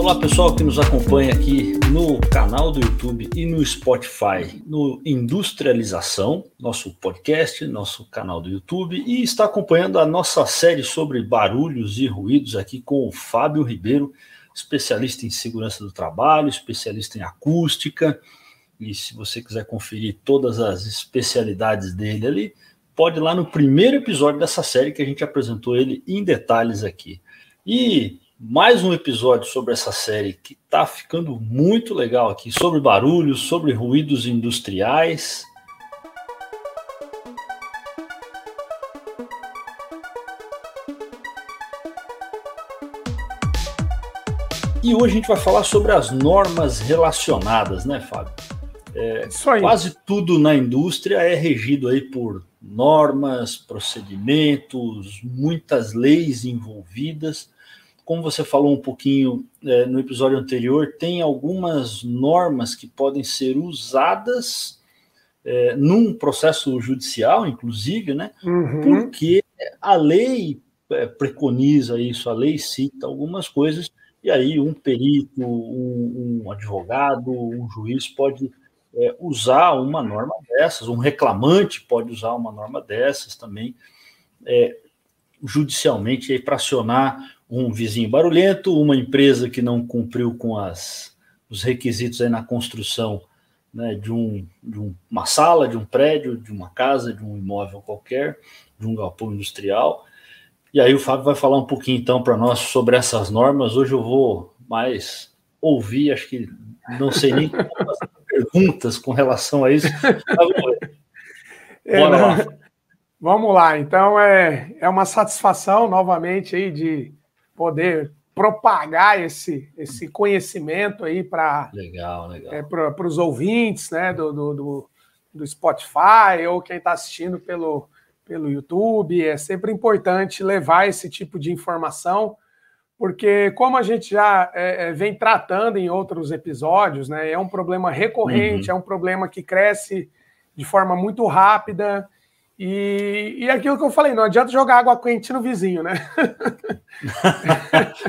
Olá pessoal que nos acompanha aqui no canal do YouTube e no Spotify, no Industrialização, nosso podcast, nosso canal do YouTube, e está acompanhando a nossa série sobre barulhos e ruídos aqui com o Fábio Ribeiro, especialista em segurança do trabalho, especialista em acústica. E se você quiser conferir todas as especialidades dele ali, pode ir lá no primeiro episódio dessa série que a gente apresentou ele em detalhes aqui. E mais um episódio sobre essa série que está ficando muito legal aqui, sobre barulhos, sobre ruídos industriais. E hoje a gente vai falar sobre as normas relacionadas, né, Fábio? É, quase tudo na indústria é regido aí por normas, procedimentos, muitas leis envolvidas como você falou um pouquinho é, no episódio anterior, tem algumas normas que podem ser usadas é, num processo judicial, inclusive, né? Uhum. Porque a lei é, preconiza isso, a lei cita algumas coisas, e aí um perito, um, um advogado, um juiz pode é, usar uma norma dessas, um reclamante pode usar uma norma dessas também, é, judicialmente, para acionar um vizinho barulhento, uma empresa que não cumpriu com as, os requisitos aí na construção né, de, um, de um, uma sala, de um prédio, de uma casa, de um imóvel qualquer, de um galpão industrial. E aí o Fábio vai falar um pouquinho então para nós sobre essas normas. Hoje eu vou mais ouvir, acho que não sei nem perguntas com relação a isso. É, Bora lá. Vamos lá, então é, é uma satisfação novamente aí de poder propagar esse, esse conhecimento aí para legal, legal. É, para os ouvintes né, do, do, do, do Spotify ou quem está assistindo pelo, pelo YouTube. É sempre importante levar esse tipo de informação, porque como a gente já é, é vem tratando em outros episódios, né, é um problema recorrente, uhum. é um problema que cresce de forma muito rápida e, e aquilo que eu falei, não adianta jogar água quente no vizinho, né?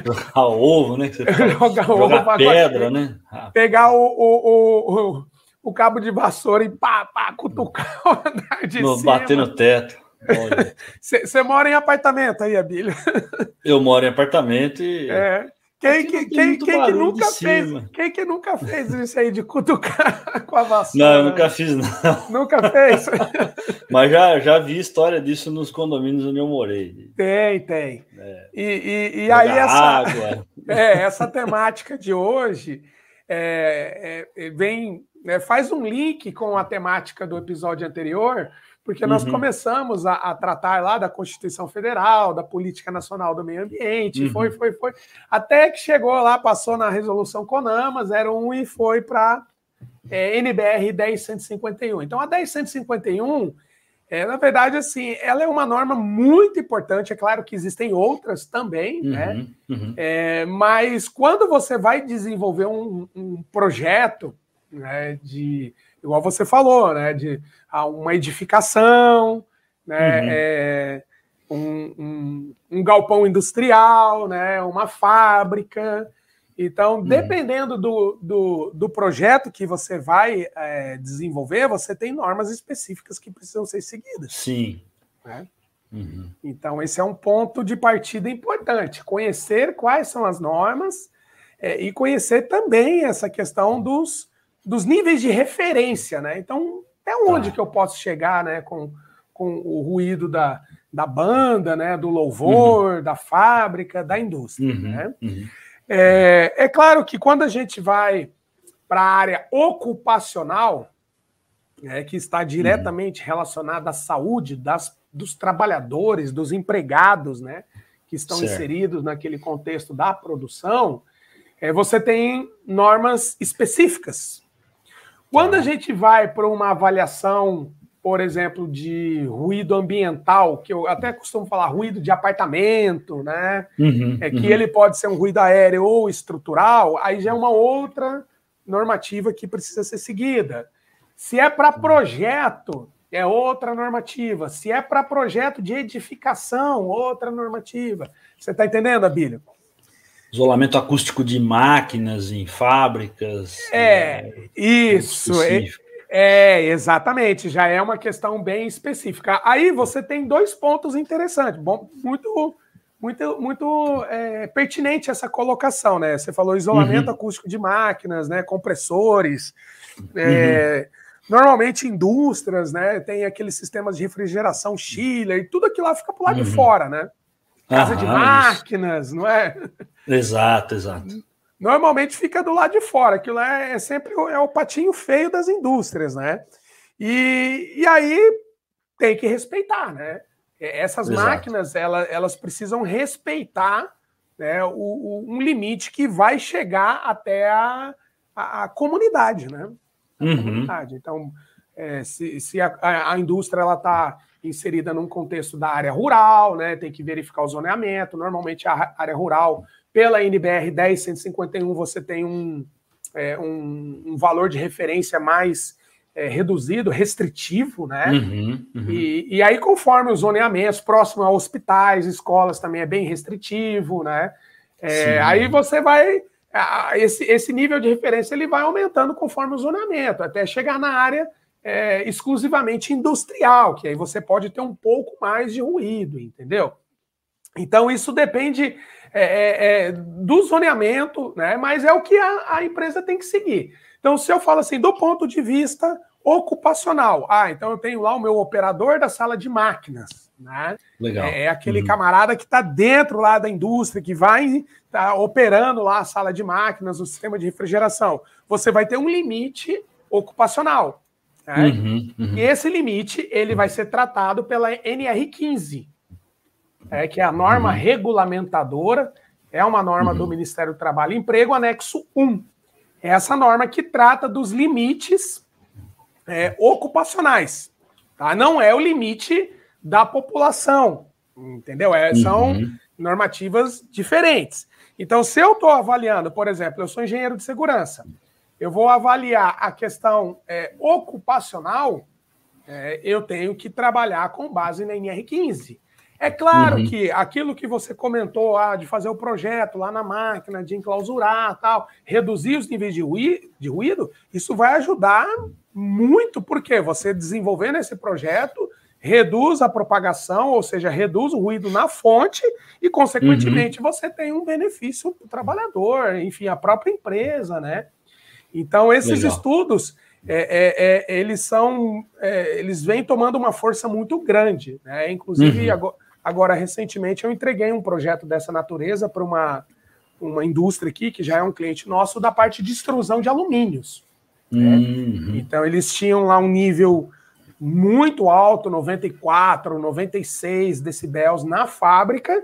jogar ovo, né? jogar ovo, jogar pedra, né? Pegar o, o, o, o, cabo de vassoura e pá, pá, cutucar o andar de no, cima. Bater no teto. Você mora em apartamento aí, Abílio? Eu moro em apartamento e. É. Quem, que, quem, quem que nunca fez? Quem que nunca fez isso aí de cutucar com a vassoura? Não, eu nunca fiz, não. Nunca fez? Mas já, já vi história disso nos condomínios onde eu morei. Tem, tem. É. E, e, e aí essa, água. É, essa temática de hoje é, é, vem, né, faz um link com a temática do episódio anterior, porque nós uhum. começamos a, a, tratar lá da Constituição Federal, da Política Nacional do Meio Ambiente, uhum. foi, foi, foi, até que chegou lá, passou na resolução CONAMA 01 e foi para é, NBR 10151. Então, a 10151, é, na verdade, assim, ela é uma norma muito importante, é claro que existem outras também, uhum. né? Uhum. É, mas quando você vai desenvolver um, um projeto né, de igual você falou, né? De uma edificação, né? Uhum. É, um, um, um, galpão industrial, né? Uma fábrica. Então, uhum. dependendo do, do, do, projeto que você vai é, desenvolver, você tem normas específicas que precisam ser seguidas. Sim. Né? Uhum. Então, esse é um ponto de partida importante. Conhecer quais são as normas é, e conhecer também essa questão dos, dos níveis de referência, né? Então, até onde tá. que eu posso chegar, né, com, com o ruído da, da banda, né, do louvor, uhum. da fábrica, da indústria, uhum. né? Uhum. É, é claro que quando a gente vai para a área ocupacional, né, que está diretamente relacionada à saúde das, dos trabalhadores, dos empregados, né, que estão certo. inseridos naquele contexto da produção, é, você tem normas específicas quando a tá. gente vai para uma avaliação, por exemplo, de ruído ambiental, que eu até costumo falar ruído de apartamento, né? Uhum, é que uhum. ele pode ser um ruído aéreo ou estrutural, aí já é uma outra normativa que precisa ser seguida. Se é para projeto, é outra normativa. Se é para projeto de edificação, outra normativa. Você está entendendo, Abílio? Isolamento acústico de máquinas em fábricas. É, é isso. É, é, exatamente. Já é uma questão bem específica. Aí você tem dois pontos interessantes. Bom, muito, muito, muito é, pertinente essa colocação, né? Você falou isolamento uhum. acústico de máquinas, né? Compressores. É, uhum. Normalmente indústrias, né? Tem aqueles sistemas de refrigeração chiller e tudo aquilo lá fica pro lado uhum. de fora, né? Casa de máquinas, isso. não é? Exato, exato. Normalmente fica do lado de fora, aquilo é, é sempre o, é o patinho feio das indústrias, né? E, e aí tem que respeitar, né? Essas exato. máquinas, elas, elas precisam respeitar né, o, o, um limite que vai chegar até a, a, a comunidade, né? A uhum. comunidade. Então, é, se, se a, a, indústria ela está inserida num contexto da área rural, né? Tem que verificar o zoneamento. Normalmente a área rural, pela NBR 10151, você tem um, é, um, um, valor de referência mais é, reduzido, restritivo, né? Uhum, uhum. E, e, aí, conforme os zoneamentos, próximo a hospitais, escolas também é bem restritivo, né? É, aí você vai. Esse, esse nível de referência ele vai aumentando conforme o zoneamento, até chegar na área é, exclusivamente industrial, que aí você pode ter um pouco mais de ruído, entendeu? Então, isso depende é, é, é, do zoneamento, né? mas é o que a, a, empresa tem que seguir. Então, se eu falo assim, do ponto de vista ocupacional, ah, então eu tenho lá o meu operador da sala de máquinas. Né? Legal. É, é aquele uhum. camarada que está dentro lá da indústria, que vai tá operando lá a sala de máquinas, o sistema de refrigeração. Você vai ter um limite ocupacional. Né? Uhum, uhum. E esse limite ele vai ser tratado pela NR15, é, que é a norma uhum. regulamentadora, é uma norma do uhum. Ministério do Trabalho e Emprego, anexo 1. É essa norma que trata dos limites é, ocupacionais. Tá? Não é o limite da população, entendeu? É, são uhum. normativas diferentes. Então, se eu estou avaliando, por exemplo, eu sou engenheiro de segurança, eu vou avaliar a questão é, ocupacional, é, eu tenho que trabalhar com base na NR15. É claro uhum. que aquilo que você comentou ah, de fazer o projeto lá na máquina, de enclausurar tal, reduzir os níveis de ruído, de ruído isso vai ajudar muito, porque você desenvolvendo esse projeto reduz a propagação, ou seja, reduz o ruído na fonte e, consequentemente, uhum. você tem um benefício para o trabalhador, enfim, a própria empresa, né? Então, esses Legal. estudos, é, é, é, eles são, é, eles vêm tomando uma força muito grande, né? Inclusive, uhum. agora, agora, recentemente, eu entreguei um projeto dessa natureza para uma, uma indústria aqui, que já é um cliente nosso, da parte de extrusão de alumínios. Né? Uhum. Então, eles tinham lá um nível muito alto, 94, 96 decibéis na fábrica,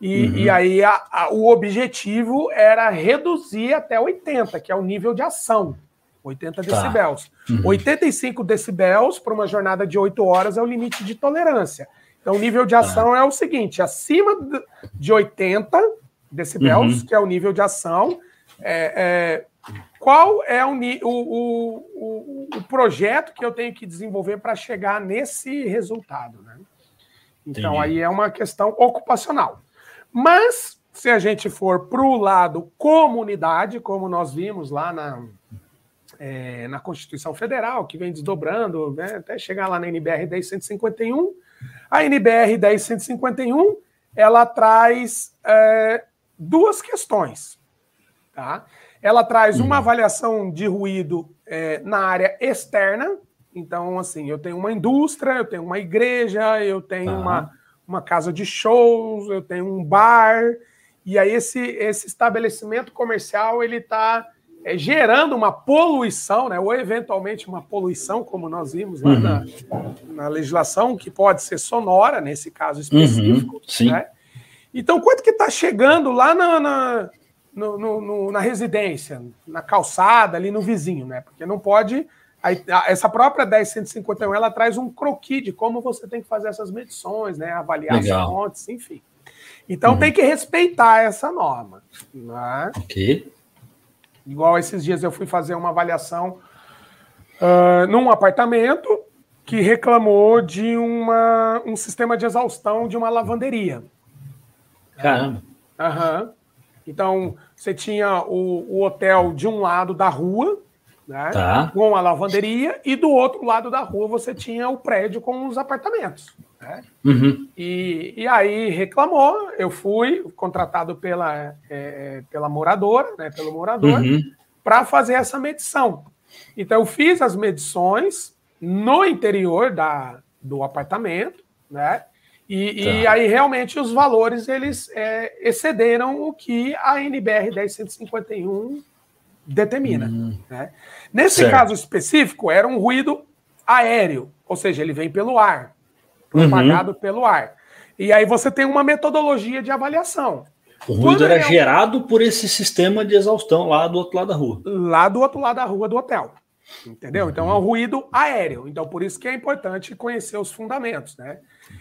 e, uhum. e aí a, a, o objetivo era reduzir até 80, que é o nível de ação. 80 tá. decibéis. Uhum. 85 decibéis para uma jornada de 8 horas é o limite de tolerância. Então, o nível de tá. ação é o seguinte: acima de 80 decibéis, uhum. que é o nível de ação, é, é, qual é o, o, o, o, projeto que eu tenho que desenvolver para chegar nesse resultado? Né? Então, Entendi. aí é uma questão ocupacional. Mas, se a gente for para o lado comunidade, como nós vimos lá na, é, na Constituição Federal, que vem desdobrando né, até chegar lá na NBR 10151, a NBR 10151 ela traz é, duas questões. Tá? Ela traz uma uhum. avaliação de ruído é, na área externa. Então, assim, eu tenho uma indústria, eu tenho uma igreja, eu tenho uhum. uma uma casa de shows, eu tenho um bar, e aí esse, esse estabelecimento comercial ele está é, gerando uma poluição, né, ou eventualmente uma poluição, como nós vimos lá uhum. na, na, legislação, que pode ser sonora, nesse caso específico. Uhum, né? Então, quanto que está chegando lá na, na, no, no, na residência, na calçada, ali no vizinho, né? Porque não pode essa própria 10151 ela traz um croquis de como você tem que fazer essas medições, né? Avaliar Legal. as fontes, enfim. Então uhum. tem que respeitar essa norma. Né? Ok. Igual esses dias eu fui fazer uma avaliação uh, num apartamento que reclamou de uma, um sistema de exaustão de uma lavanderia. Caramba. Aham. Uhum. Então, você tinha o, o hotel de um lado da rua, né, tá. com a lavanderia, e do outro lado da rua você tinha o prédio com os apartamentos. Né? Uhum. E, e aí reclamou, eu fui contratado pela, é, é pela moradora, né, pelo morador, uhum. para fazer essa medição. Então, eu fiz as medições no interior da, do apartamento, né? E, tá. e aí realmente os valores eles é, excederam o que a NBR 10151 determina. Hum. Né? Nesse certo. caso específico, era um ruído aéreo, ou seja, ele vem pelo ar, propagado uhum. pelo ar. E aí você tem uma metodologia de avaliação. O ruído Quando era eu... gerado por esse sistema de exaustão lá do outro lado da rua. Lá do outro lado da rua do hotel. Entendeu? Então é um ruído aéreo. Então por isso que é importante conhecer os fundamentos, né?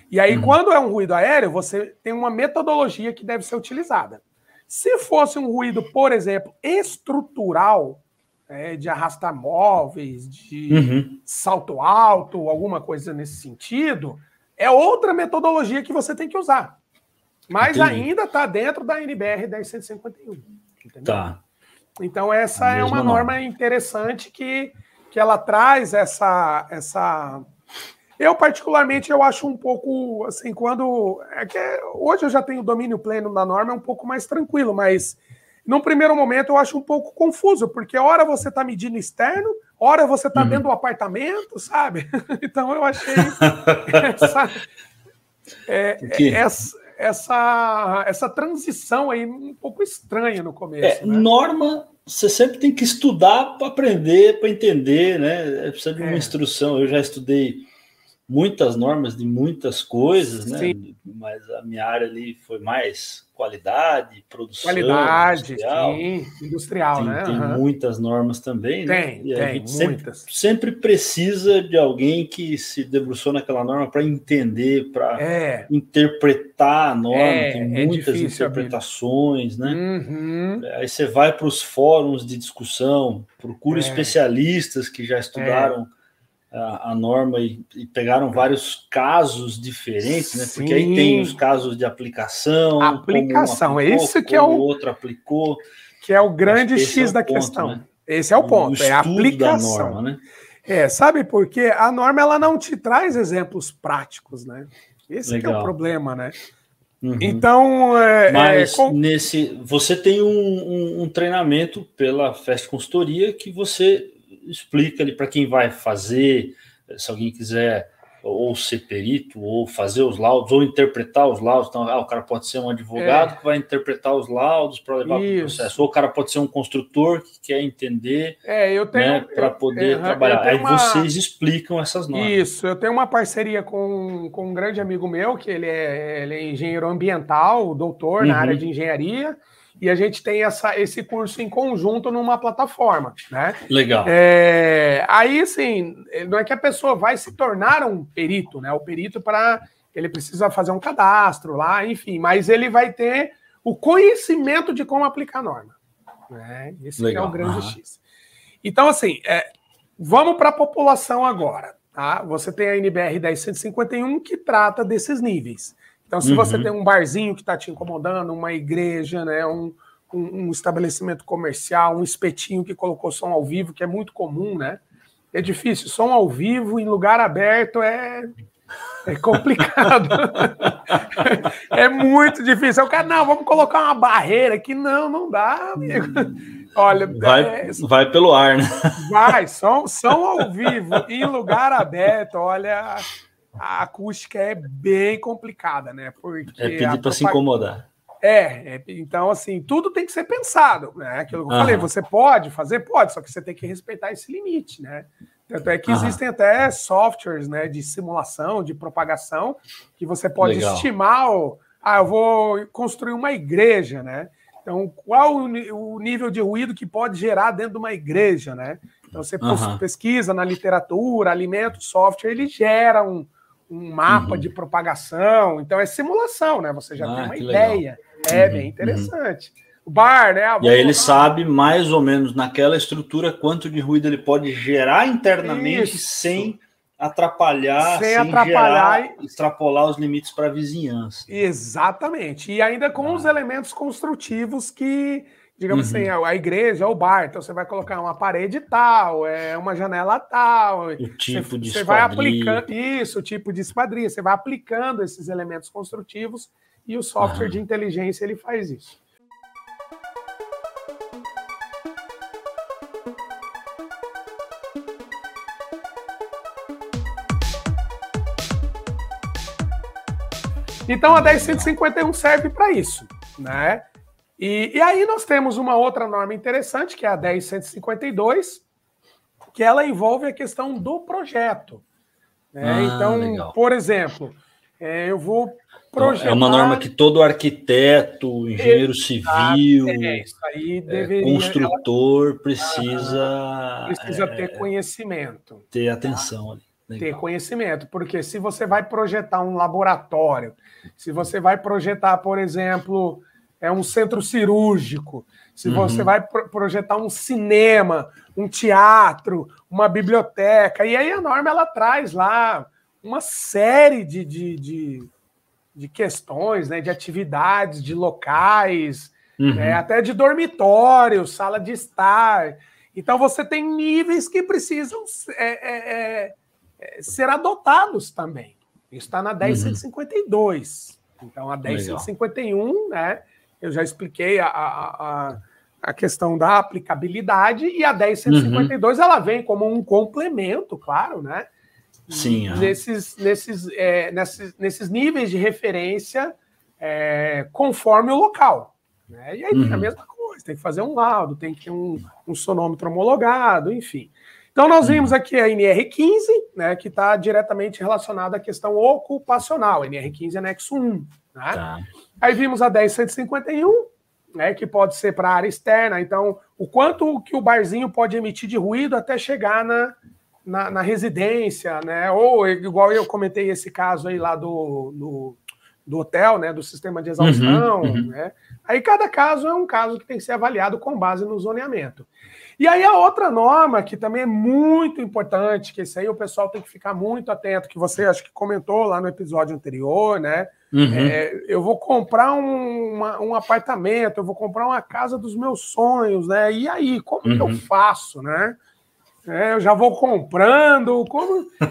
E aí, uhum. quando é um ruído aéreo, você tem uma metodologia que deve ser utilizada. Se fosse um ruído, por exemplo, estrutural, é, de arrastar móveis, de uhum. salto alto, alguma coisa nesse sentido, é outra metodologia que você tem que usar. Mas Entendi. ainda está dentro da NBR 10151. Entendeu? Tá. Então, essa é uma norma nome. interessante que, que ela traz essa, essa. Eu, particularmente, eu acho um pouco assim, quando. É que hoje eu já tenho domínio pleno da norma, é um pouco mais tranquilo, mas num primeiro momento eu acho um pouco confuso, porque hora você está medindo externo, hora você está uhum. dentro do apartamento, sabe? então eu achei essa, é, essa, essa, essa transição aí um pouco estranha no começo. É, né? Norma, você sempre tem que estudar para aprender, para entender, né? É, precisa de uma é. instrução. Eu já estudei muitas normas de muitas coisas, né? Sim. Mas a minha área ali foi mais qualidade, produção. Qualidade, industrial, sim, industrial tem, né? Tem uhum. muitas normas também, né? tem, né? E tem, a gente muitas. Sempre, sempre precisa de alguém que se debruçou naquela norma para entender, para é. interpretar a norma. É, tem é muitas difícil, interpretações, né? Uhum. Aí você vai para os fóruns de discussão, procura é. especialistas que já estudaram a, a norma e, e, pegaram vários casos diferentes, né? Porque aí tem os casos de aplicação. Aplicação, um aplicou, é isso que é o outro aplicou. Que é o grande X é o da ponto, questão. Né? Esse é o, o ponto, é a aplicação. Norma, né? É, sabe por quê? A norma ela não te traz exemplos práticos, né? Esse é o problema, né? Uhum. Então, é, é mas é, com... nesse você tem um, um, um, treinamento pela Fest Consultoria que você explica ali para quem vai fazer, se alguém quiser ou ser perito, ou fazer os laudos, ou interpretar os laudos. Então, ah, o cara pode ser um advogado é. que vai interpretar os laudos para levar para o processo, ou o cara pode ser um construtor que quer entender é, eu né, para poder trabalhar. Aí uma... vocês explicam essas normas. Isso, eu tenho uma parceria com, com um grande amigo meu, que ele é, ele é engenheiro ambiental, doutor uhum. na área de engenharia e a gente tem essa, esse curso em conjunto numa plataforma, né? Legal. É, aí, assim, não é que a pessoa vai se tornar um perito, né? O perito para ele precisa fazer um cadastro lá, enfim, mas ele vai ter o conhecimento de como aplicar a norma. Né? Esse Legal. é o grande uhum. X. Então, assim, é, vamos para a população agora. Tá? Você tem a NBR 10151 que trata desses níveis. Então, se uhum. você tem um barzinho que está te incomodando, uma igreja, né, um, um, um, estabelecimento comercial, um espetinho que colocou som ao vivo, que é muito comum, né? É difícil. Som ao vivo em lugar aberto é, é complicado. é muito difícil. O cara, não, vamos colocar uma barreira aqui. Não, não dá, amigo. Olha, vai, é, vai pelo ar, né? Vai, som, som ao vivo em lugar aberto, olha a acústica é bem complicada, né? Porque é pedir para se incomodar. É, é, então assim, tudo tem que ser pensado, né? Aquilo que eu falei, você pode fazer? Pode, só que você tem que respeitar esse limite, né? Tanto é que existem até softwares né, de simulação, de propagação, que você pode Legal. estimar, o, ah, eu vou construir uma igreja, né? Então, qual o, nível de ruído que pode gerar dentro de uma igreja, né? Então, você pesquisa na literatura, alimenta o software, ele gera um, um mapa uhum. de propagação. Então é simulação, né? Você já ah, tem uma ideia. Legal. É uhum. bem interessante. O bar, né? Ah, e aí ele sabe mais ou menos naquela estrutura quanto de ruído ele pode gerar internamente Isso. sem atrapalhar, sem, sem atrapalhar gerar, e... extrapolar os limites para a vizinhança. Exatamente. E ainda com ah. os elementos construtivos que, digamos uhum. assim, a, igreja, o bar, então você vai colocar uma parede tal, é uma janela tal. O tipo você, de Você vai aplicando isso, o tipo de esquadria, você vai aplicando esses elementos construtivos e o software uhum. de inteligência ele faz isso. Então a 10151 serve para isso, né? E, e, aí nós temos uma outra norma interessante, que é a 10152, que ela envolve a questão do projeto. Né? Ah, então, legal. por exemplo, é, eu vou projetar... É uma norma que todo arquiteto, engenheiro civil, é, é deveria, construtor ela... precisa... Precisa ter é, conhecimento. Ter atenção ali. Legal. Ter conhecimento, porque se você vai projetar um laboratório, se você vai projetar, por exemplo, é um centro cirúrgico, se uhum. você vai pro projetar um cinema, um teatro, uma biblioteca, e aí a norma ela traz lá uma série de, de, de, de questões, né, de atividades, de locais, uhum. né, até de dormitório, sala de estar. Então você tem níveis que precisam é, é, é, é ser adotados também. Está na 1052. Uhum. Então, a 1051, né? Eu já expliquei a, a, a, questão da aplicabilidade, e a 1052 uhum. ela vem como um complemento, claro, né? Sim. Nesses, nesses, é, nesses, nesses níveis de referência é, conforme o local. Né? E aí uhum. tem a uhum. mesma coisa, tem que fazer um laudo, tem que ter um, um sonômetro homologado, enfim. Então, nós vimos aqui a NR15, né, que está diretamente relacionada à questão ocupacional, NR15 anexo 1. Né? Tá. Aí vimos a 10151, né, que pode ser para área externa, então, o quanto que o barzinho pode emitir de ruído até chegar na, na, na residência, né, ou igual eu comentei esse caso aí lá do, do, do hotel, né, do sistema de exaustão, uhum, uhum. né, aí cada caso é um caso que tem que ser avaliado com base no zoneamento. E aí a outra norma, que também é muito importante, que isso aí o pessoal tem que ficar muito atento, que você acho que comentou lá no episódio anterior, né? Uhum. É, eu vou comprar um, uma, um apartamento, eu vou comprar uma casa dos meus sonhos, né? E aí, como uhum. que eu uhum. faço, né? É, eu já vou comprando, como...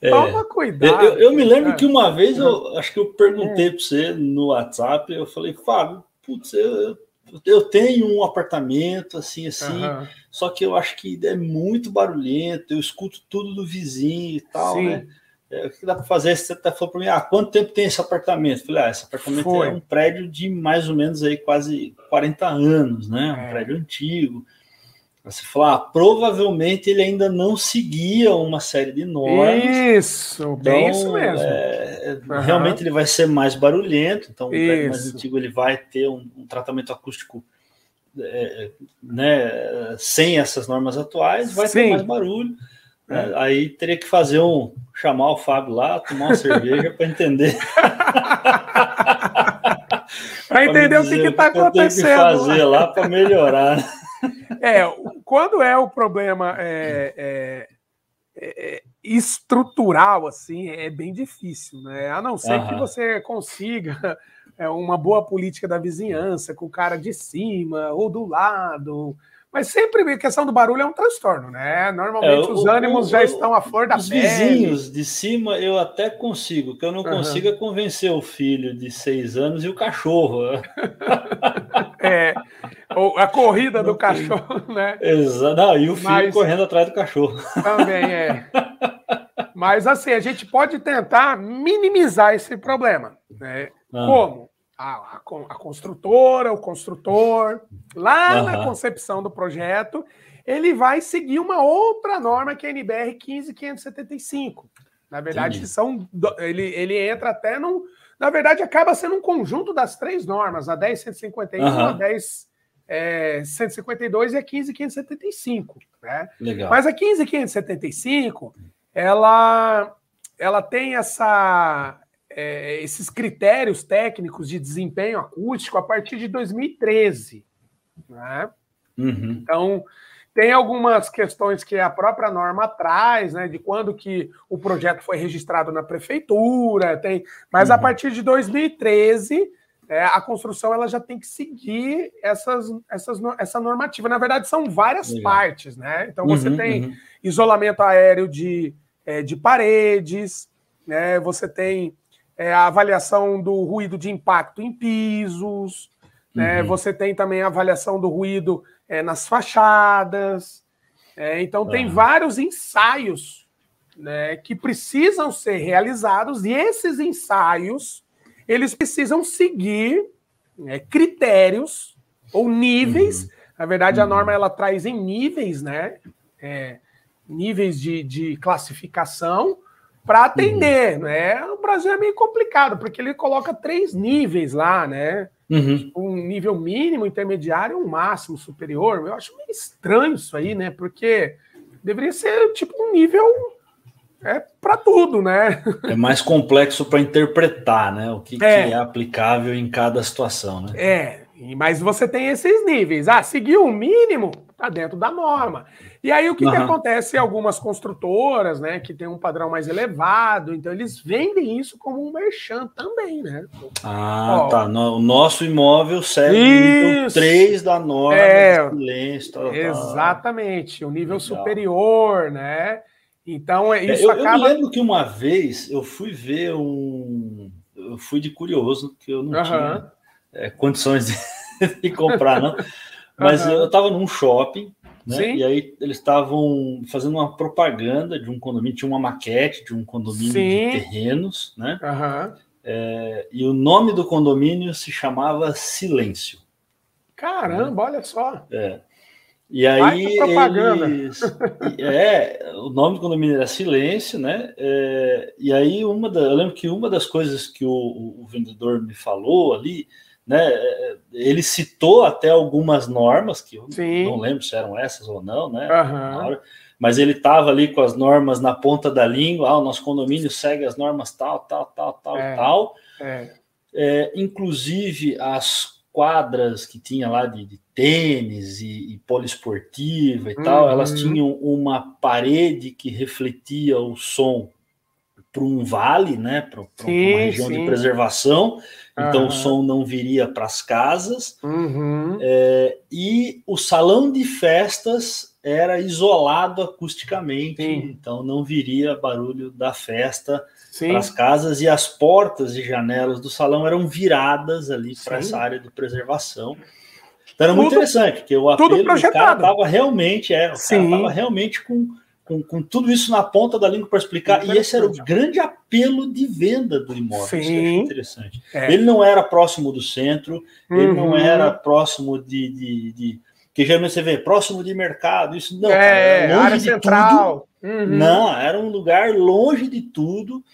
é, Toma cuidado. Eu, eu me lembro que uma vez eu acho que eu perguntei para você no WhatsApp, eu falei, Fábio, putz, eu, eu tenho um apartamento assim, assim, uhum. só que eu acho que é muito barulhento, eu escuto tudo do vizinho e tal, Sim. né? É, o que dá para fazer? Você até falou para mim, ah, quanto tempo tem esse apartamento? Eu falei, ah, esse apartamento Foi. é um prédio de mais ou menos aí quase 40 anos, né? Um é. prédio antigo. Você falar, ah, provavelmente ele ainda não seguia uma série de normas. Isso, bem então, isso mesmo. É, uhum. Realmente ele vai ser mais barulhento, então o prédio mais antigo ele vai ter um, um tratamento acústico é, né, sem essas normas atuais, vai Sim. ter mais barulho. Né? É. Aí teria que fazer um chamar o Fábio lá, tomar uma cerveja para entender. para entender o que está acontecendo. Tem que fazer lá para melhorar. É, quando é o problema é, é, é, estrutural, assim, é bem difícil, né? A não ser uhum. que você consiga é, uma boa política da vizinhança com o cara de cima ou do lado. Mas sempre a questão do barulho é um transtorno, né? Normalmente é, os ânimos o, já estão à flor da os pele. Os vizinhos de cima eu até consigo, o que eu não consigo uhum. é convencer o filho de seis anos e o cachorro. é, ou a corrida do cachorro, né? Exato, não, e o filho Mas, correndo atrás do cachorro. Também é. Mas assim, a gente pode tentar minimizar esse problema. Né? Ah. Como? A, a, construtora, o construtor, lá uhum. na concepção do projeto, ele vai seguir uma outra norma que é a NBR 15575. Na verdade, são ele, ele entra até num. Na verdade, acaba sendo um conjunto das três normas, a 10151, uhum. a 10. É, 152 e a 15575. Né? Legal. Mas a 15575, ela, ela tem essa, é, esses critérios técnicos de desempenho acústico a partir de 2013. Né? Uhum. Então, Tem algumas questões que a própria norma traz, né, de quando que o projeto foi registrado na prefeitura, tem, mas uhum. a partir de 2013 é, a construção ela já tem que seguir essas, essas, essa normativa. Na verdade, são várias Legal. partes, né? Então você uhum, tem uhum. isolamento aéreo de, é, de paredes, né? Você tem é, a avaliação do ruído de impacto em pisos, né? Uhum. Você tem também a avaliação do ruído é, nas fachadas. É, então, tem vários ensaios né, que precisam ser realizados, e esses ensaios eles precisam seguir né, critérios ou níveis. Uhum. Na verdade, a uhum. norma ela traz em níveis, né? É, níveis de, de classificação para atender, uhum. né? O Brasil é meio complicado, porque ele coloca três níveis lá, né? Uhum. Um nível mínimo, intermediário e um máximo superior. Eu acho meio estranho isso aí, né? Porque deveria ser tipo um nível é para tudo, né? É mais complexo para interpretar, né? O que é. que é. aplicável em cada situação, né? É, mas você tem esses níveis. Ah, seguiu o mínimo, tá dentro da norma. E aí o que, uhum. que acontece algumas construtoras, né, que tem um padrão mais elevado, então eles vendem isso como um merchan também, né? Ah, Ó, tá. No, o nosso imóvel segue isso. o nível 3 da norma é, silêncio. Tá, exatamente, o nível Legal. superior, né? Então, é, isso eu, acaba... eu lembro que uma vez eu fui ver um... Eu fui de curioso, que eu não uhum. tinha é, condições de, de comprar, não. Mas uhum. eu estava num shopping né? E aí eles estavam fazendo uma propaganda de um condomínio, tinha uma maquete de um condomínio Sim. de terrenos, né? Uhum. É, e o nome do condomínio se chamava Silêncio. Caramba, né? olha só. É. E aí propaganda. Eles, é, o nome do condomínio era Silêncio, né? É, e aí uma da, eu lembro que uma das coisas que o, o vendedor me falou ali né? Ele citou até algumas normas, que eu Sim. não lembro se eram essas ou não, né? Uhum. Mas ele estava ali com as normas na ponta da língua, ah, o nosso condomínio segue as normas tal, tal, tal, tal, é. tal. É. É, inclusive as quadras que tinha lá de, de tênis e, e poliesportiva e uhum. tal, elas uhum. tinham uma parede que refletia o som para um vale, né, para uma região sim. de preservação, então uhum. o som não viria para as casas, uhum. é, e o salão de festas era isolado acusticamente, sim. então não viria barulho da festa para as casas, e as portas e janelas do salão eram viradas ali para essa área de preservação. Então era tudo, muito interessante, porque o apelo do cara estava realmente, é, o cara estava realmente com com, com, tudo isso na ponta da língua para explicar. E esse era o grande apelo de venda do imóvel. Sim. Isso interessante. É. Ele não era próximo do centro, uhum. ele não uhum. era próximo de, de, de, Que geralmente você vê próximo de mercado. Isso não, é, cara, área central. Uhum. Não, era um lugar longe de tudo.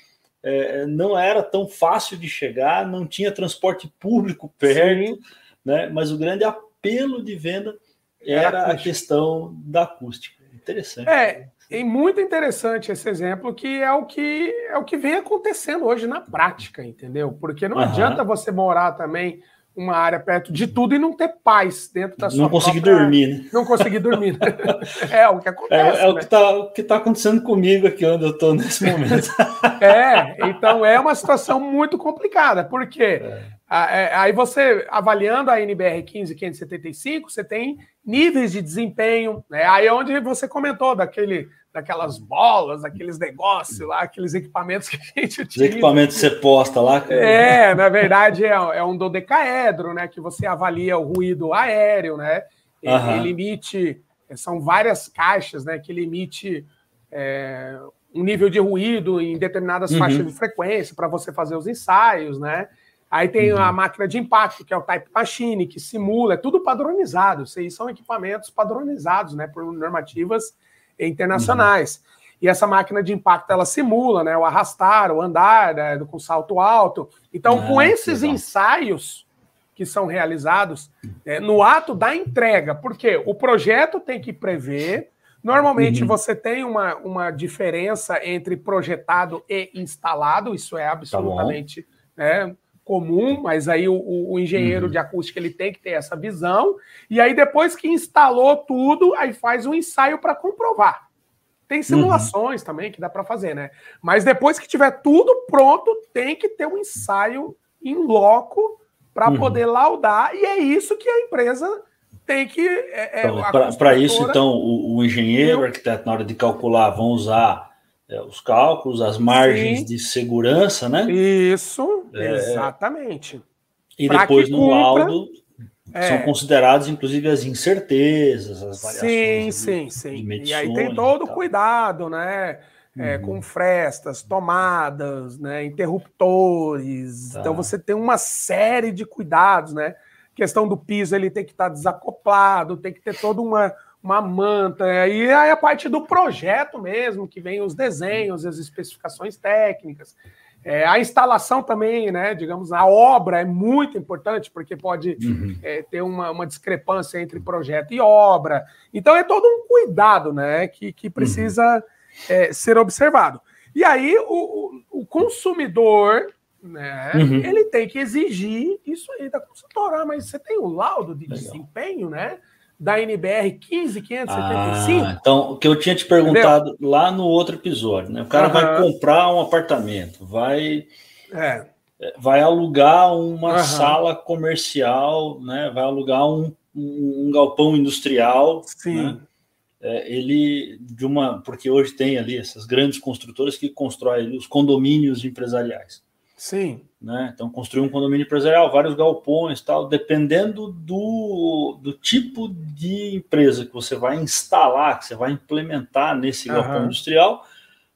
É, não era tão fácil de chegar, não tinha transporte público perto, Sim. né? Mas o grande apelo de venda era a questão da acústica. Interessante. É, e muito interessante esse exemplo, que é o que é o que vem acontecendo hoje na prática, entendeu? Porque não uhum. adianta você morar também uma área perto de tudo e não ter paz dentro da sua Não conseguir própria... dormir, né? Não conseguir dormir. é o que acontece. É, é o, que tá, o que está acontecendo comigo aqui onde eu estou nesse momento. é, então é uma situação muito complicada, porque é. É. aí você, avaliando a NBR 15575, você tem níveis de desempenho, né? Aí é onde você comentou daquele daquelas bolas, aqueles negócios lá, aqueles equipamentos que a gente utiliza. Os equipamentos que você posta lá. É, na verdade é, é, um dodecaedro, né? Que você avalia o ruído aéreo, né? Ele, ele emite, são várias caixas, né? Que ele emite é, um nível de ruído em determinadas uhum. faixas de frequência para você fazer os ensaios, né? Aí tem uhum. a máquina de impacto, que é o Type Machine, que simula, é tudo padronizado. Isso são equipamentos padronizados, né? Por normativas internacionais. Uhum. E essa máquina de impacto ela simula né, o arrastar, o andar né, com salto alto. Então, ah, com esses ensaios que são realizados é, no ato da entrega, porque o projeto tem que prever. Normalmente uhum. você tem uma, uma diferença entre projetado e instalado, isso é tá absolutamente. Tá né, comum, mas aí o, o engenheiro uhum. de acústica ele tem que ter essa visão. E aí, depois que instalou tudo, aí faz um ensaio para comprovar. Tem simulações uhum. também que dá para fazer, né? Mas depois que tiver tudo pronto, tem que ter um ensaio em loco para uhum. poder laudar, e é isso que a empresa tem que. É, é então, para isso, então, o, o engenheiro, o arquiteto, na hora de calcular, vão usar é, os cálculos, as margens Sim. de segurança, né? Isso, é, exatamente. E depois no cumpra, laudo é. são consideradas, inclusive, as incertezas, as variações. Sim, de, sim, sim. e aí tem todo o cuidado, né? É, uhum. com frestas, tomadas, né, interruptores. Tá. Então você tem uma série de cuidados, né? Questão do piso ele tem que estar desacoplado, tem que ter toda uma, uma manta. E aí a parte do projeto mesmo, que vem os desenhos, as especificações técnicas. É, a instalação também, né? Digamos, a obra é muito importante, porque pode uhum. é, ter uma, uma, discrepância entre projeto e obra. Então é todo um cuidado, né? Que, que precisa uhum. é, ser observado. E aí o, o, o consumidor, né? Uhum. Ele tem que exigir isso aí da consultora. Ah, mas você tem o laudo de Legal. desempenho, né? Da NBR 15575? Ah, então, o que eu tinha te perguntado Entendeu? lá no outro episódio, né? O cara uhum. vai comprar um apartamento, vai é. vai alugar uma uhum. sala comercial, né? Vai alugar um, um, galpão industrial, Sim. Né? É, ele de uma porque hoje tem ali essas grandes construtoras que constroem os condomínios empresariais. Sim. Né? Então, construir um condomínio empresarial, vários galpões, tal, dependendo do, do tipo de empresa que você vai instalar, que você vai implementar nesse uhum. galpão industrial,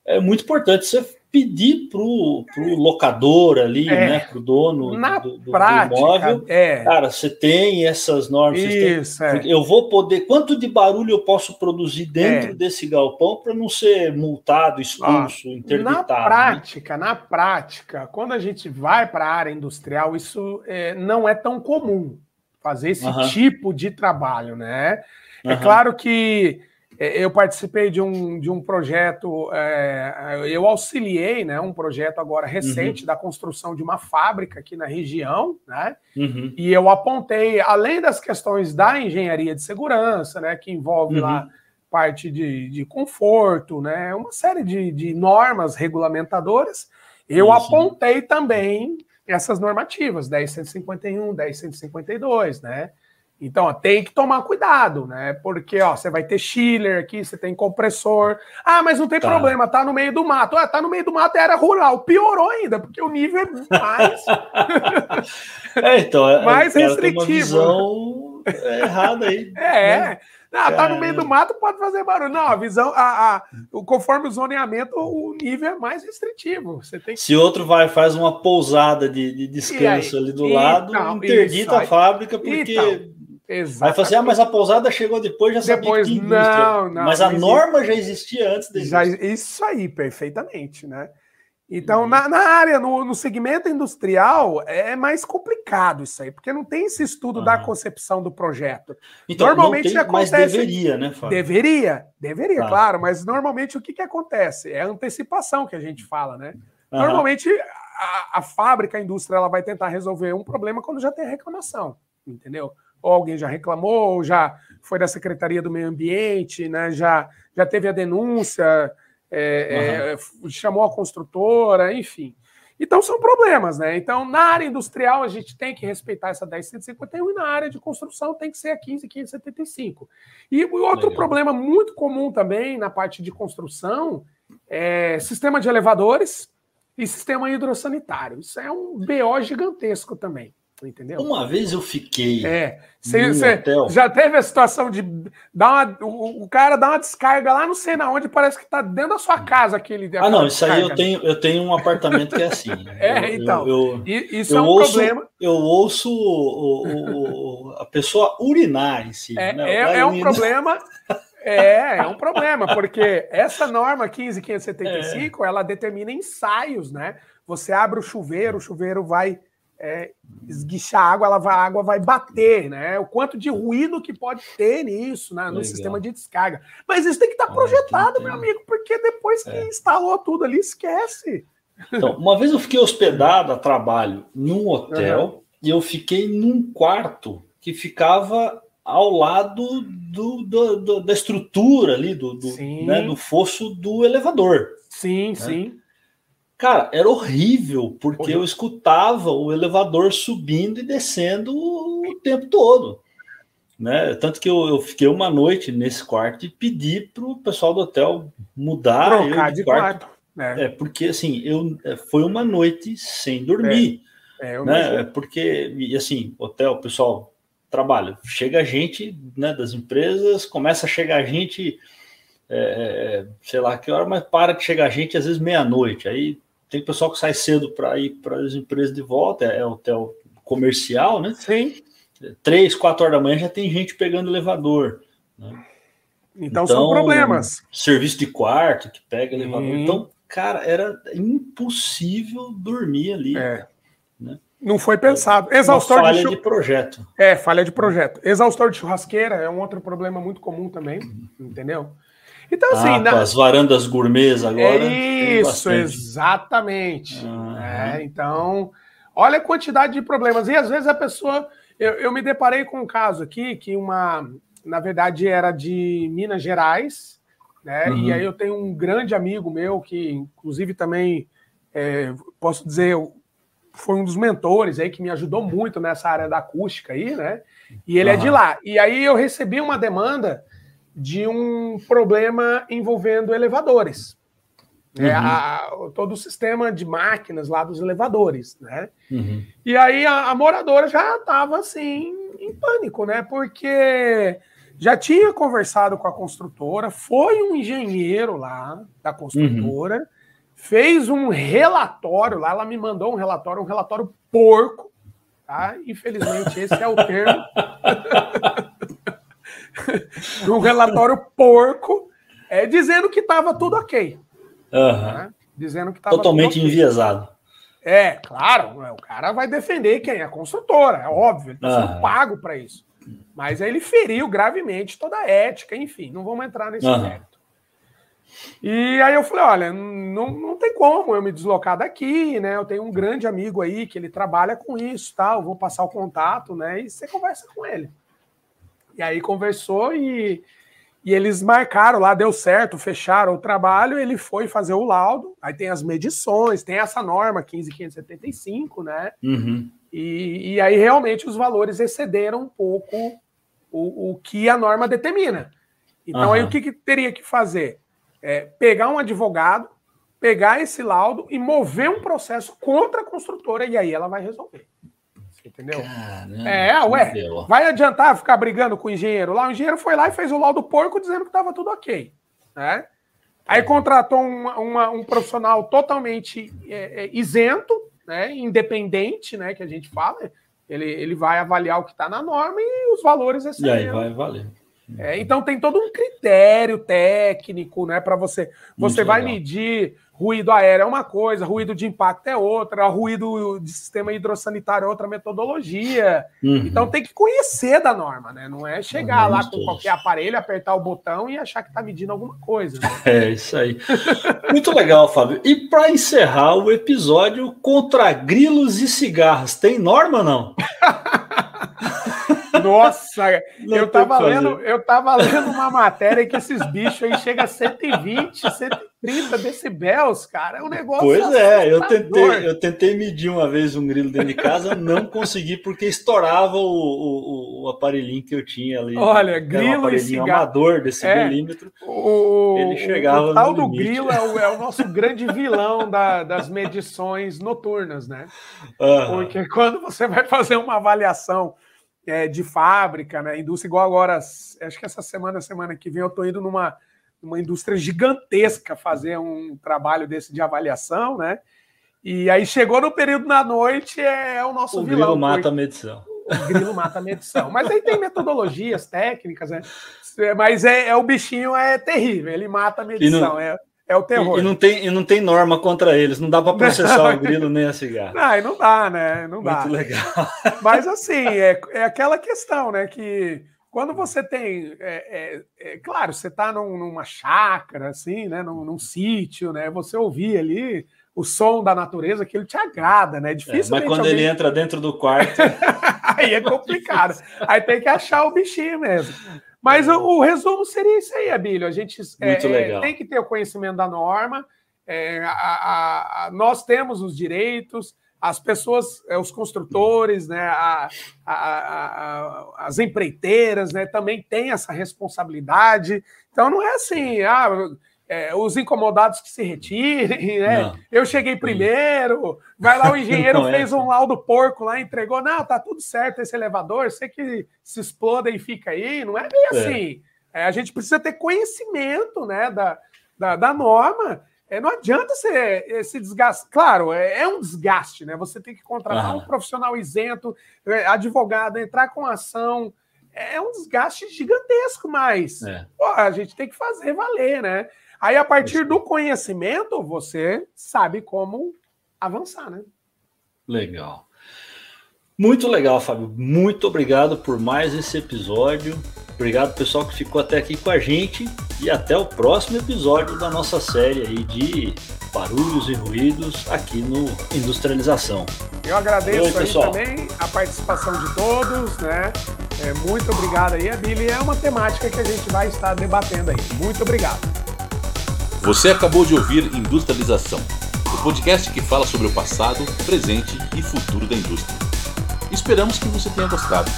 é muito importante você pedir para o locador ali, é, né, para o dono do, do, prática, do imóvel, é. cara, você tem essas normas. Isso, tem, é. Eu vou poder, quanto de barulho eu posso produzir dentro é. desse galpão para não ser multado, expulso, ah, interditado? Na né? prática, né? na prática, quando a gente vai para a área industrial, isso é, não é tão comum fazer esse uh -huh. tipo de trabalho, né? Uh -huh. É claro que eu participei de um, de um projeto, é, eu auxiliei né, um projeto agora recente uhum. da construção de uma fábrica aqui na região, né? Uhum. E eu apontei, além das questões da engenharia de segurança, né, que envolve uhum. lá parte de, de conforto, né, uma série de, de normas regulamentadoras, eu apontei também essas normativas, 10151, 10152, né? Então, ó, tem que tomar cuidado, né? Porque, ó, você vai ter chiller aqui, você tem compressor. Ah, mas não tem tá. problema, tá no meio do mato. Ah, tá no meio do mato, era rural. Piorou ainda, porque o nível é mais. é, então, é, mais restritivo. Tem uma visão errada aí. É. Né? Ah, tá no meio do mato, pode fazer barulho. Não, a visão, a, a, conforme o zoneamento, o nível é mais restritivo. Você tem que... Se outro vai faz uma pousada de, de descanso ali do lado, então, interdita a fábrica, porque. Exatamente. Aí você, ah, mas a pousada chegou depois, já depois, sabia que Não, não. Mas a norma já existia antes desse. Já, isso aí, perfeitamente, né? Então, uhum. na, na, área, no, no, segmento industrial, é mais complicado isso aí, porque não tem esse estudo uhum. da concepção do projeto. Então, normalmente tem, acontece. Mas deveria, né, Fábio? Deveria, deveria, tá. claro, mas normalmente o que, que acontece? É a antecipação que a gente fala, né? Uhum. Normalmente a, a, fábrica, a indústria, ela vai tentar resolver um problema quando já tem reclamação, entendeu? Ou alguém já reclamou, ou já foi da Secretaria do Meio Ambiente, né? já, já teve a denúncia, é, uhum. é, chamou a construtora, enfim. Então são problemas, né? Então, na área industrial, a gente tem que respeitar essa 10.151 e na área de construção tem que ser a 15.575. E outro Legal. problema muito comum também na parte de construção é sistema de elevadores e sistema hidrossanitário. Isso é um BO gigantesco também entendeu? Uma vez eu fiquei. É. Você, já teve a situação de dar uma, o, o, cara dá uma descarga lá não sei na onde, parece que tá dentro da sua casa aquele. Ah, não, isso descarga. aí eu tenho, eu tenho um apartamento que é assim. é, eu, então. Eu, isso eu é um ouço, problema. Eu ouço o, o, a pessoa urinar em si. É, né? é, é um problema. É, é um problema, porque essa norma 15575 é. ela determina ensaios, né? Você abre o chuveiro, o chuveiro vai é, esguichar água, ela vai, a água vai bater, né? O quanto de ruído que pode ter nisso, né? no Legal. sistema de descarga. Mas isso tem que estar projetado, meu amigo, porque depois que é. instalou tudo ali, esquece. Então, uma vez eu fiquei hospedado a trabalho num hotel uhum. e eu fiquei num quarto que ficava ao lado do, do, do da estrutura ali, do, do, né, do fosso do elevador. Sim, né? sim. Cara, era horrível, porque horrível. eu escutava o elevador subindo e descendo o tempo todo. Né? Tanto que eu, eu fiquei uma noite nesse quarto e pedi para o pessoal do hotel mudar Trocar de, de quarto. quarto. É. é. porque assim, eu é, foi uma noite sem dormir. É, é né? Porque, e assim, hotel, pessoal, trabalho. Chega gente né, das empresas, começa a chegar gente, é, é, sei lá que hora, mas para de chegar gente às vezes meia-noite. Aí tem pessoal que sai cedo para ir para as empresas de volta, é, é hotel comercial, né? Sim. Três, quatro horas da manhã já tem gente pegando elevador. Né? Então, então, são problemas. Serviço de quarto que pega elevador. Hum. Então, cara, era impossível dormir ali. É. Né? Não foi pensado. Exaustor Uma falha de, chu... de, projeto. É, falha de projeto. Exaustor de churrasqueira é um outro problema muito comum também, entendeu? Então, assim. Ah, na... As varandas gourmets agora. É isso, exatamente. Uhum. É, então, olha a quantidade de problemas. E às vezes a pessoa. Eu, eu me deparei com um caso aqui que uma. Na verdade, era de Minas Gerais, né? Uhum. E aí eu tenho um grande amigo meu que, inclusive, também é, posso dizer, foi um dos mentores aí que me ajudou muito nessa área da acústica aí, né? E ele uhum. é de lá. E aí eu recebi uma demanda de um problema envolvendo elevadores. Né? Uhum. a, todo o sistema de máquinas lá dos elevadores, né? Uhum. E aí a, a moradora já estava assim em pânico, né? Porque já tinha conversado com a construtora, foi um engenheiro lá da construtora, uhum. fez um relatório lá, ela me mandou um relatório, um relatório porco, tá? Infelizmente esse é o termo. um relatório porco, é, dizendo que estava tudo ok. Uhum. Né? Dizendo que estava Totalmente okay. enviesado. É, claro, o cara vai defender quem? A construtora, é óbvio, ele está sendo uhum. pago para isso. Mas aí ele feriu gravemente toda a ética, enfim, não vamos entrar nesse uhum. mérito. E aí eu falei, olha, não, não tem como eu me deslocar daqui, né? Eu tenho um grande amigo aí que ele trabalha com isso, tal, tá? vou passar o contato, né? E você conversa com ele. E aí conversou e, e eles marcaram lá, deu certo, fecharam o trabalho, ele foi fazer o laudo, aí tem as medições, tem essa norma 15575, né? Uhum. E, e aí realmente os valores excederam um pouco o, o que a norma determina. Então uhum. aí o que, que, teria que fazer? É, pegar um advogado, pegar esse laudo e mover um processo contra a construtora e aí ela vai resolver. Entendeu? Caramba, é, ué. Vai adiantar ficar brigando com o engenheiro lá? O engenheiro foi lá e fez o laudo porco dizendo que estava tudo ok. Né? Aí é. contratou uma, uma, um profissional totalmente é, é, isento, né, independente, né, que a gente fala, ele, ele vai avaliar o que está na norma e os valores excederam. E aí vai valer. É, então tem todo um critério técnico, né, para você. Você Muito vai legal. medir ruído aéreo é uma coisa, ruído de impacto é outra, ruído de sistema hidrossanitário é outra metodologia. Uhum. Então tem que conhecer da norma, né? Não é chegar lá com qualquer aparelho, apertar o botão e achar que está medindo alguma coisa. Né? É isso aí. Muito legal, Fábio. E para encerrar o episódio contra grilos e cigarros, tem norma ou não? Nossa, eu tava, lendo, eu tava lendo uma matéria que esses bichos aí chegam a 120, 130 decibéis, cara. É um negócio. Pois é, eu tentei, eu tentei medir uma vez um grilo dentro de casa, não consegui porque estourava o, o, o aparelhinho que eu tinha ali. Olha, grilo um e cigarro. amador desse é, milímetro. O, ele chegava o tal do grilo é o, é o, nosso grande vilão da, das medições noturnas, né? Uhum. Porque quando você vai fazer uma avaliação é, de fábrica, né? Indústria igual agora, acho que essa semana, semana que vem, eu estou indo numa, numa indústria gigantesca fazer um trabalho desse de avaliação, né? E aí chegou no período da noite, é, é o nosso o vilão. O grilo mata a medição. O grilo mata a medição. Mas aí tem metodologias técnicas, né? Mas é, é o bichinho é terrível, ele mata a medição. É, é o terror. E, e, não tem, e não tem norma contra eles, não dá para processar o grilo nem a cigarro. Não, não dá, né? Não dá. Muito legal. Mas assim, é, é aquela questão, né? Que quando você tem. É, é, é claro, você está num, numa chácara, assim, né? Num, num, sítio, né? Você ouvir ali o som da natureza, aquilo te agrada, né? Difícil. É, mas quando alguém... ele entra dentro do quarto. aí é complicado. aí tem que achar o bichinho mesmo. Mas o, o resumo seria isso aí, Abílio. A gente é, é tem que ter o conhecimento da norma. É, a, a, a, nós temos os direitos, as pessoas, é, os construtores, né, as empreiteiras, né, também têm essa responsabilidade. Então não é assim, ah, é, os incomodados que se retirem, né? Eu cheguei primeiro, vai lá o engenheiro é fez assim. um laudo porco lá, entregou, não, tá tudo certo esse elevador, sei que se exploda e fica aí, não é bem é. assim. É, a gente precisa ter conhecimento, né, da, da, da norma. É, não adianta ser esse desgaste. Claro, é, é, um desgaste, né? Você tem que contratar ah. um profissional isento, é, advogado, entrar com ação. É um desgaste gigantesco, mas pô, a gente tem que fazer valer, né? Aí, a partir do conhecimento, você sabe como avançar, né? Legal. Muito legal, Fábio. Muito obrigado por mais esse episódio. Obrigado, pessoal, que ficou até aqui com a gente. E até o próximo episódio da nossa série aí de barulhos e ruídos aqui no Industrialização. Eu agradeço Oi, também a participação de todos, né? É, muito obrigado aí, Billy. É uma temática que a gente vai estar debatendo aí. Muito obrigado. Você acabou de ouvir Industrialização, o podcast que fala sobre o passado, presente e futuro da indústria. Esperamos que você tenha gostado.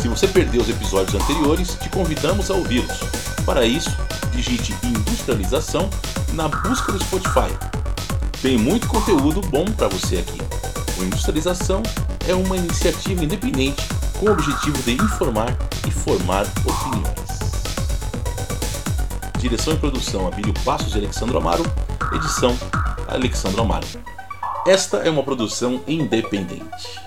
Se você perdeu os episódios anteriores, te convidamos a ouvi-los. Para isso, digite Industrialização na busca do Spotify. Tem muito conteúdo bom para você aqui. O Industrialização é uma iniciativa independente com o objetivo de informar e formar opiniões. Direção e produção Abílio Passos e Alexandre Amaro. Edição Alexandre Amaro. Esta é uma produção independente.